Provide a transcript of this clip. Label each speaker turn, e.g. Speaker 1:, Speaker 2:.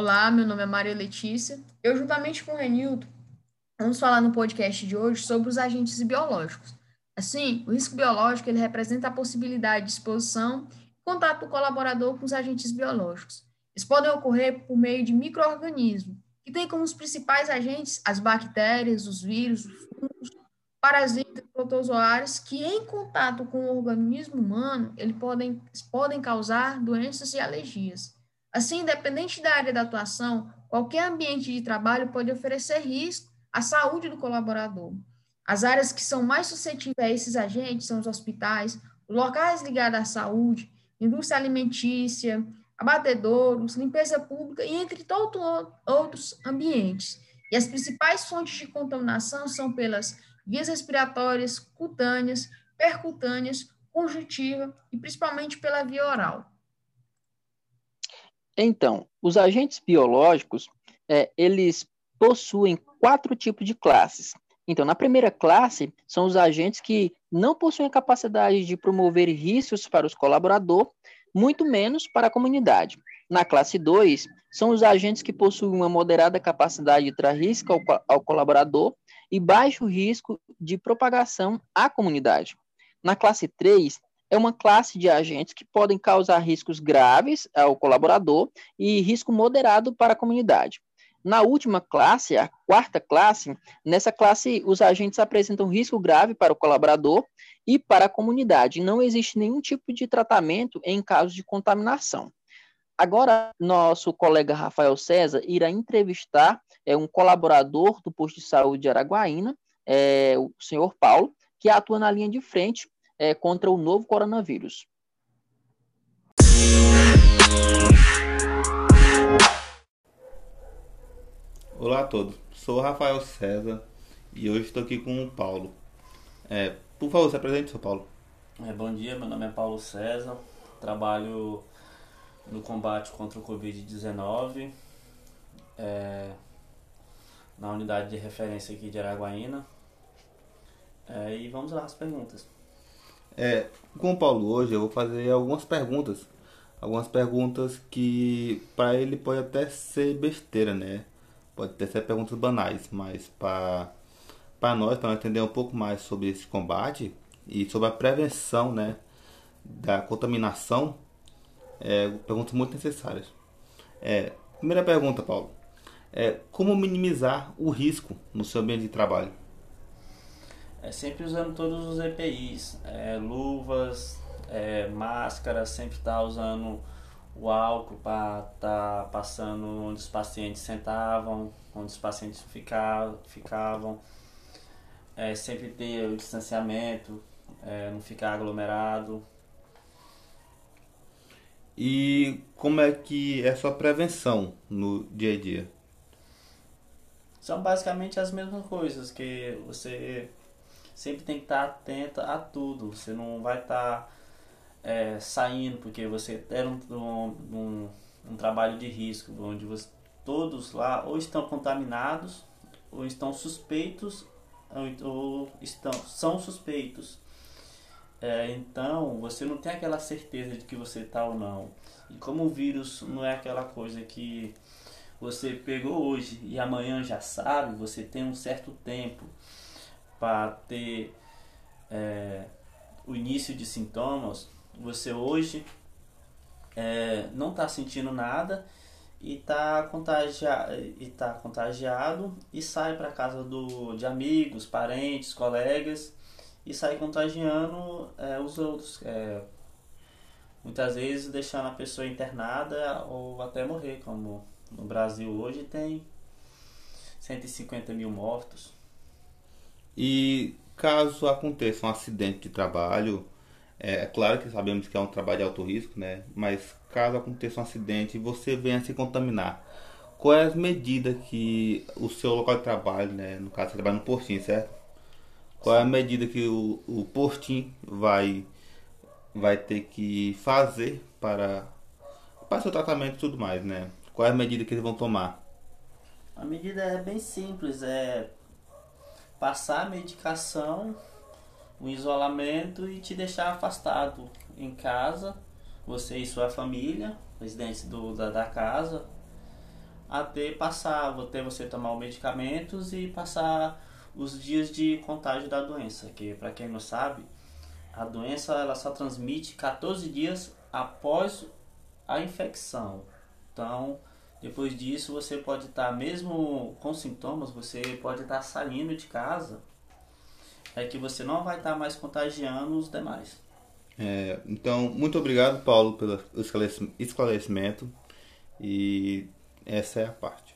Speaker 1: Olá, meu nome é Maria Letícia. Eu, juntamente com o Renildo, vamos falar no podcast de hoje sobre os agentes biológicos. Assim, o risco biológico ele representa a possibilidade de exposição e contato do colaborador com os agentes biológicos. Eles podem ocorrer por meio de micro-organismos, que têm como os principais agentes as bactérias, os vírus, os fungos, parasitas, protozoários, que em contato com o organismo humano, eles podem, podem causar doenças e alergias. Assim, independente da área da atuação, qualquer ambiente de trabalho pode oferecer risco à saúde do colaborador. As áreas que são mais suscetíveis a esses agentes são os hospitais, os locais ligados à saúde, indústria alimentícia, abatedouros, limpeza pública e entre todos outros ambientes. E as principais fontes de contaminação são pelas vias respiratórias, cutâneas, percutâneas, conjuntiva e principalmente pela via oral.
Speaker 2: Então, os agentes biológicos, é, eles possuem quatro tipos de classes. Então, na primeira classe, são os agentes que não possuem a capacidade de promover riscos para os colaboradores, muito menos para a comunidade. Na classe 2, são os agentes que possuem uma moderada capacidade de trazer risco ao, ao colaborador e baixo risco de propagação à comunidade. Na classe 3, é uma classe de agentes que podem causar riscos graves ao colaborador e risco moderado para a comunidade. Na última classe, a quarta classe, nessa classe os agentes apresentam risco grave para o colaborador e para a comunidade. Não existe nenhum tipo de tratamento em caso de contaminação. Agora, nosso colega Rafael César irá entrevistar é, um colaborador do posto de saúde de Araguaína, é, o senhor Paulo, que atua na linha de frente é, contra o novo coronavírus.
Speaker 3: Olá a todos, sou o Rafael César e hoje estou aqui com o Paulo. É, por favor, se apresente, seu Paulo.
Speaker 4: É, bom dia, meu nome é Paulo César, trabalho no combate contra o Covid-19 é, na unidade de referência aqui de Araguaína. É, e vamos lá as perguntas.
Speaker 3: É, com o Paulo hoje eu vou fazer algumas perguntas. Algumas perguntas que para ele pode até ser besteira, né? Pode até ser perguntas banais, mas para nós, para entender um pouco mais sobre esse combate e sobre a prevenção, né, da contaminação, é, perguntas muito necessárias. É, primeira pergunta, Paulo. É, como minimizar o risco no seu ambiente de trabalho?
Speaker 4: É sempre usando todos os EPIs, é, luvas, é, máscara, sempre tá usando o álcool para tá passando onde os pacientes sentavam, onde os pacientes ficavam, ficavam. É, sempre ter o distanciamento, é, não ficar aglomerado.
Speaker 3: E como é que é a sua prevenção no dia a dia?
Speaker 4: São basicamente as mesmas coisas que você sempre tem que estar atenta a tudo. Você não vai estar é, saindo porque você era um, um, um, trabalho de risco, onde você, todos lá ou estão contaminados, ou estão suspeitos, ou, ou estão, são suspeitos. É, então você não tem aquela certeza de que você está ou não. E como o vírus não é aquela coisa que você pegou hoje e amanhã já sabe, você tem um certo tempo para ter é, o início de sintomas, você hoje é, não está sentindo nada e está e tá contagiado e sai para casa do, de amigos, parentes, colegas e sai contagiando é, os outros. É, muitas vezes deixando a pessoa internada ou até morrer, como no Brasil hoje tem 150 mil mortos.
Speaker 3: E caso aconteça um acidente de trabalho, é, é claro que sabemos que é um trabalho de alto risco, né? Mas caso aconteça um acidente e você venha se contaminar, quais as medidas que o seu local de trabalho, né? No caso, você trabalha no postinho, certo? Qual é a medida que o, o postinho vai, vai ter que fazer para, para seu tratamento e tudo mais, né? Qual é a medida que eles vão tomar?
Speaker 4: A medida é bem simples, é passar a medicação, o isolamento e te deixar afastado em casa, você e sua família, residentes do, da, da casa, até passar, até você tomar os medicamentos e passar os dias de contágio da doença, que para quem não sabe, a doença ela só transmite 14 dias após a infecção. Então, depois disso, você pode estar, tá, mesmo com sintomas, você pode estar tá saindo de casa, é que você não vai estar tá mais contagiando os demais.
Speaker 3: É, então, muito obrigado, Paulo, pelo esclarecimento. E essa é a parte.